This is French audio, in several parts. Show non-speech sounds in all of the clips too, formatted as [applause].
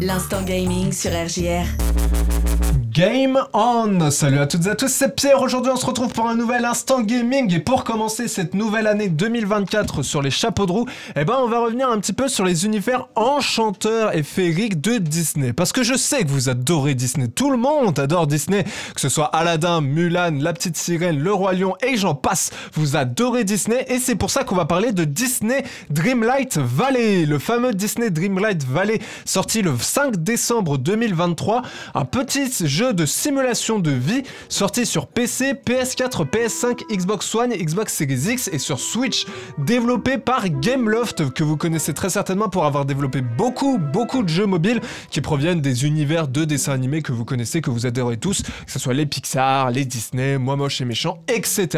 L'instant gaming sur RJR. Game on Salut à toutes et à tous, c'est Pierre. Aujourd'hui, on se retrouve pour un nouvel instant gaming. Et pour commencer cette nouvelle année 2024 sur les chapeaux de roue, eh ben, on va revenir un petit peu sur les univers enchanteurs et féeriques de Disney. Parce que je sais que vous adorez Disney. Tout le monde adore Disney. Que ce soit Aladdin, Mulan, La Petite Sirène, Le Roi Lion et j'en passe. Vous adorez Disney. Et c'est pour ça qu'on va parler de Disney Dreamlight Valley. Le fameux Disney Dreamlight Valley sorti le 5 décembre 2023. Un petit jeu de simulation de vie sorti sur PC, PS4, PS5, Xbox One, Xbox Series X et sur Switch, développé par Gameloft que vous connaissez très certainement pour avoir développé beaucoup beaucoup de jeux mobiles qui proviennent des univers de dessins animés que vous connaissez, que vous adorez tous, que ce soit les Pixar, les Disney, Moi Moche et Méchant, etc.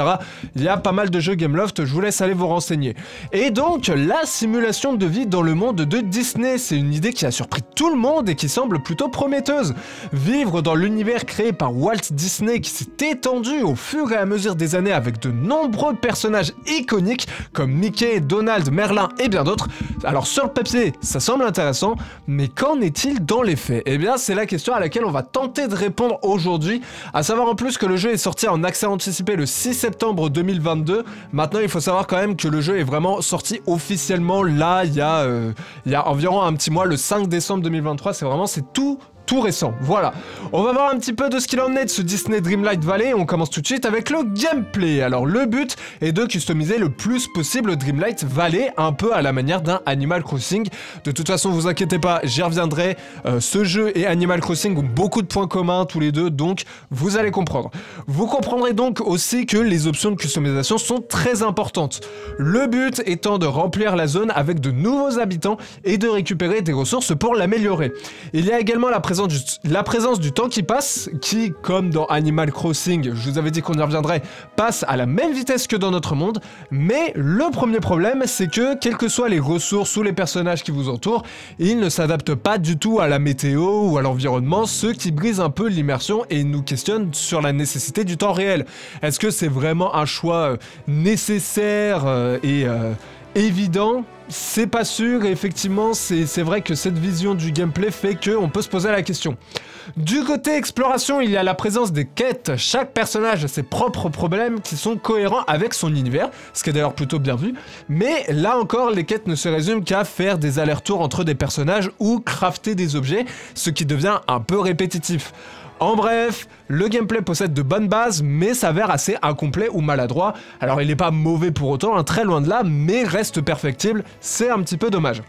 Il y a pas mal de jeux Gameloft, je vous laisse aller vous renseigner. Et donc la simulation de vie dans le monde de Disney, c'est une idée qui a surpris tout le monde et qui semble plutôt prometteuse. Vivre dans l'univers créé par Walt Disney qui s'est étendu au fur et à mesure des années avec de nombreux personnages iconiques comme Mickey, Donald, Merlin et bien d'autres. Alors sur le papier, ça semble intéressant, mais qu'en est-il dans les faits? Eh bien, c'est la question à laquelle on va tenter de répondre aujourd'hui, à savoir en plus que le jeu est sorti en accès anticipé le 6 septembre 2022. Maintenant, il faut savoir quand même que le jeu est vraiment sorti officiellement là, il y a, euh, il y a environ un petit mois, le 5 décembre 2023. C'est vraiment, c'est tout tout récent. Voilà. On va voir un petit peu de ce qu'il en est de ce Disney Dreamlight Valley. On commence tout de suite avec le gameplay. Alors le but est de customiser le plus possible Dreamlight Valley, un peu à la manière d'un Animal Crossing. De toute façon, vous inquiétez pas, j'y reviendrai. Euh, ce jeu et Animal Crossing ont beaucoup de points communs tous les deux, donc vous allez comprendre. Vous comprendrez donc aussi que les options de customisation sont très importantes. Le but étant de remplir la zone avec de nouveaux habitants et de récupérer des ressources pour l'améliorer. Il y a également la la présence du temps qui passe, qui, comme dans Animal Crossing, je vous avais dit qu'on y reviendrait, passe à la même vitesse que dans notre monde, mais le premier problème, c'est que, quelles que soient les ressources ou les personnages qui vous entourent, ils ne s'adaptent pas du tout à la météo ou à l'environnement, ce qui brise un peu l'immersion et nous questionne sur la nécessité du temps réel. Est-ce que c'est vraiment un choix euh, nécessaire euh, et euh, évident c'est pas sûr effectivement c'est vrai que cette vision du gameplay fait qu'on peut se poser la question. Du côté exploration, il y a la présence des quêtes. Chaque personnage a ses propres problèmes qui sont cohérents avec son univers, ce qui est d'ailleurs plutôt bien vu. Mais là encore, les quêtes ne se résument qu'à faire des allers-retours entre des personnages ou crafter des objets, ce qui devient un peu répétitif. En bref, le gameplay possède de bonnes bases, mais s'avère assez incomplet ou maladroit. Alors il n'est pas mauvais pour autant, hein, très loin de là, mais reste perfectible, c'est un petit peu dommage.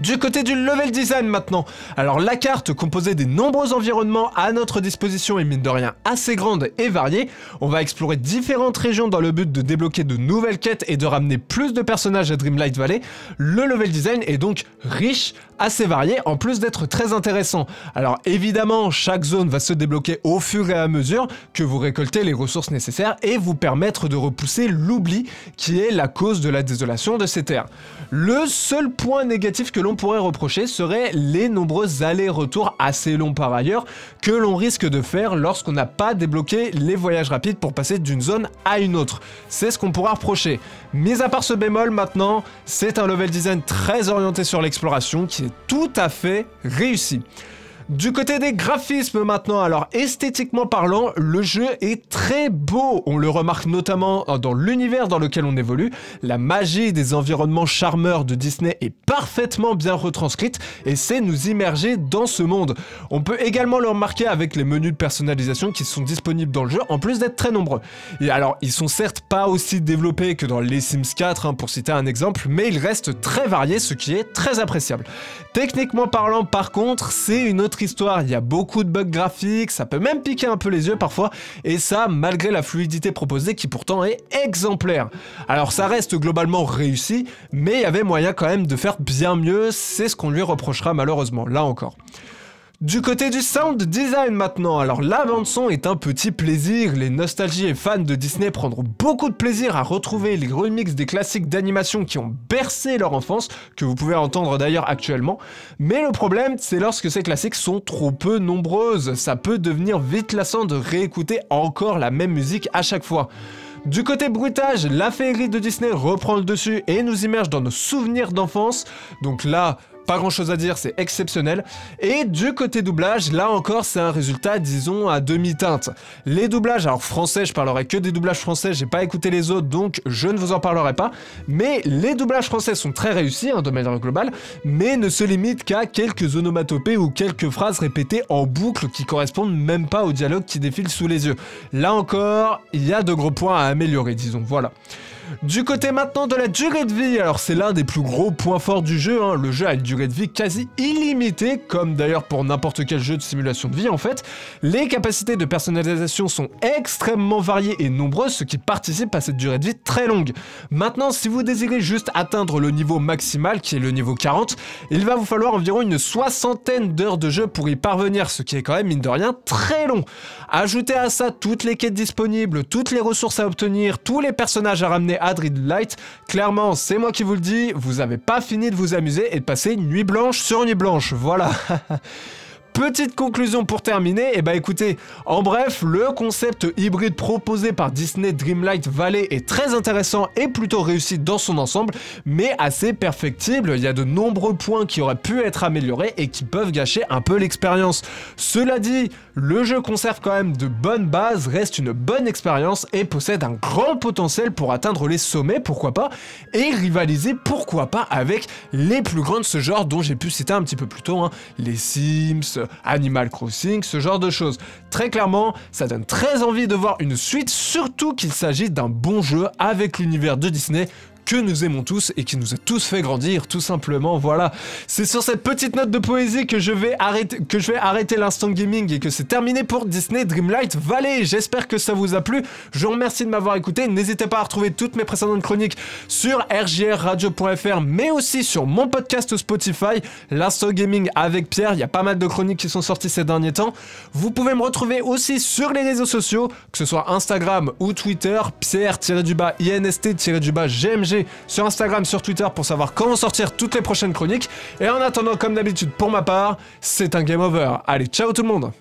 Du côté du level design maintenant. Alors la carte composée des nombreux environnements à notre disposition est mine de rien assez grande et variée. On va explorer différentes régions dans le but de débloquer de nouvelles quêtes et de ramener plus de personnages à Dreamlight Valley. Le level design est donc riche, assez varié, en plus d'être très intéressant. Alors évidemment, chaque zone va se débloquer au fur et à mesure que vous récoltez les ressources nécessaires et vous permettre de repousser l'oubli qui est la cause de la désolation de ces terres. Le seul point négatif que l'on pourrait reprocher serait les nombreux allers-retours assez longs par ailleurs que l'on risque de faire lorsqu'on n'a pas débloqué les voyages rapides pour passer d'une zone à une autre. C'est ce qu'on pourra reprocher. Mis à part ce bémol maintenant, c'est un level design très orienté sur l'exploration qui est tout à fait réussi. Du côté des graphismes maintenant, alors esthétiquement parlant, le jeu est très beau. On le remarque notamment dans l'univers dans lequel on évolue. La magie des environnements charmeurs de Disney est parfaitement bien retranscrite et c'est nous immerger dans ce monde. On peut également le remarquer avec les menus de personnalisation qui sont disponibles dans le jeu, en plus d'être très nombreux. Alors, ils sont certes pas aussi développés que dans les Sims 4, hein, pour citer un exemple, mais ils restent très variés, ce qui est très appréciable. Techniquement parlant, par contre, c'est une autre histoire, il y a beaucoup de bugs graphiques, ça peut même piquer un peu les yeux parfois, et ça malgré la fluidité proposée qui pourtant est exemplaire. Alors ça reste globalement réussi, mais il y avait moyen quand même de faire bien mieux, c'est ce qu'on lui reprochera malheureusement, là encore. Du côté du sound design maintenant, alors la bande son est un petit plaisir, les nostalgies et fans de Disney prendront beaucoup de plaisir à retrouver les remix des classiques d'animation qui ont bercé leur enfance, que vous pouvez entendre d'ailleurs actuellement, mais le problème c'est lorsque ces classiques sont trop peu nombreuses, ça peut devenir vite lassant de réécouter encore la même musique à chaque fois. Du côté bruitage, la féerie de Disney reprend le dessus et nous immerge dans nos souvenirs d'enfance. Donc là, pas grand chose à dire, c'est exceptionnel. Et du côté doublage, là encore, c'est un résultat, disons, à demi-teinte. Les doublages, alors français, je parlerai que des doublages français, j'ai pas écouté les autres, donc je ne vous en parlerai pas. Mais les doublages français sont très réussis, hein, de manière globale, mais ne se limitent qu'à quelques onomatopées ou quelques phrases répétées en boucle qui correspondent même pas au dialogue qui défile sous les yeux. Là encore, il y a de gros points à améliorer, disons, voilà. Du côté maintenant de la durée de vie, alors c'est l'un des plus gros points forts du jeu, hein. le jeu a une durée de vie quasi illimitée, comme d'ailleurs pour n'importe quel jeu de simulation de vie en fait. Les capacités de personnalisation sont extrêmement variées et nombreuses, ce qui participe à cette durée de vie très longue. Maintenant, si vous désirez juste atteindre le niveau maximal, qui est le niveau 40, il va vous falloir environ une soixantaine d'heures de jeu pour y parvenir, ce qui est quand même mine de rien très long. Ajoutez à ça toutes les quêtes disponibles, toutes les ressources à obtenir, tous les personnages à ramener Adrid Light. Clairement, c'est moi qui vous le dis, vous avez pas fini de vous amuser et de passer nuit blanche sur nuit blanche. Voilà. [laughs] Petite conclusion pour terminer, et eh bah ben, écoutez, en bref, le concept hybride proposé par Disney Dreamlight Valley est très intéressant et plutôt réussi dans son ensemble, mais assez perfectible, il y a de nombreux points qui auraient pu être améliorés et qui peuvent gâcher un peu l'expérience. Cela dit, le jeu conserve quand même de bonnes bases, reste une bonne expérience et possède un grand potentiel pour atteindre les sommets, pourquoi pas, et rivaliser, pourquoi pas, avec les plus grands de ce genre dont j'ai pu citer un petit peu plus tôt, hein, les Sims, Animal Crossing, ce genre de choses. Très clairement, ça donne très envie de voir une suite, surtout qu'il s'agit d'un bon jeu avec l'univers de Disney que nous aimons tous et qui nous a tous fait grandir, tout simplement. Voilà. C'est sur cette petite note de poésie que je vais arrêter, que je vais arrêter l'instant gaming et que c'est terminé pour Disney Dreamlight Valley. J'espère que ça vous a plu. Je vous remercie de m'avoir écouté. N'hésitez pas à retrouver toutes mes précédentes chroniques sur rjrradio.fr, mais aussi sur mon podcast Spotify, l'instant gaming avec Pierre. Il y a pas mal de chroniques qui sont sorties ces derniers temps. Vous pouvez me retrouver aussi sur les réseaux sociaux, que ce soit Instagram ou Twitter, Sur Instagram, sur Twitter pour savoir comment sortir toutes les prochaines chroniques. Et en attendant, comme d'habitude pour ma part, c'est un game over. Allez, ciao tout le monde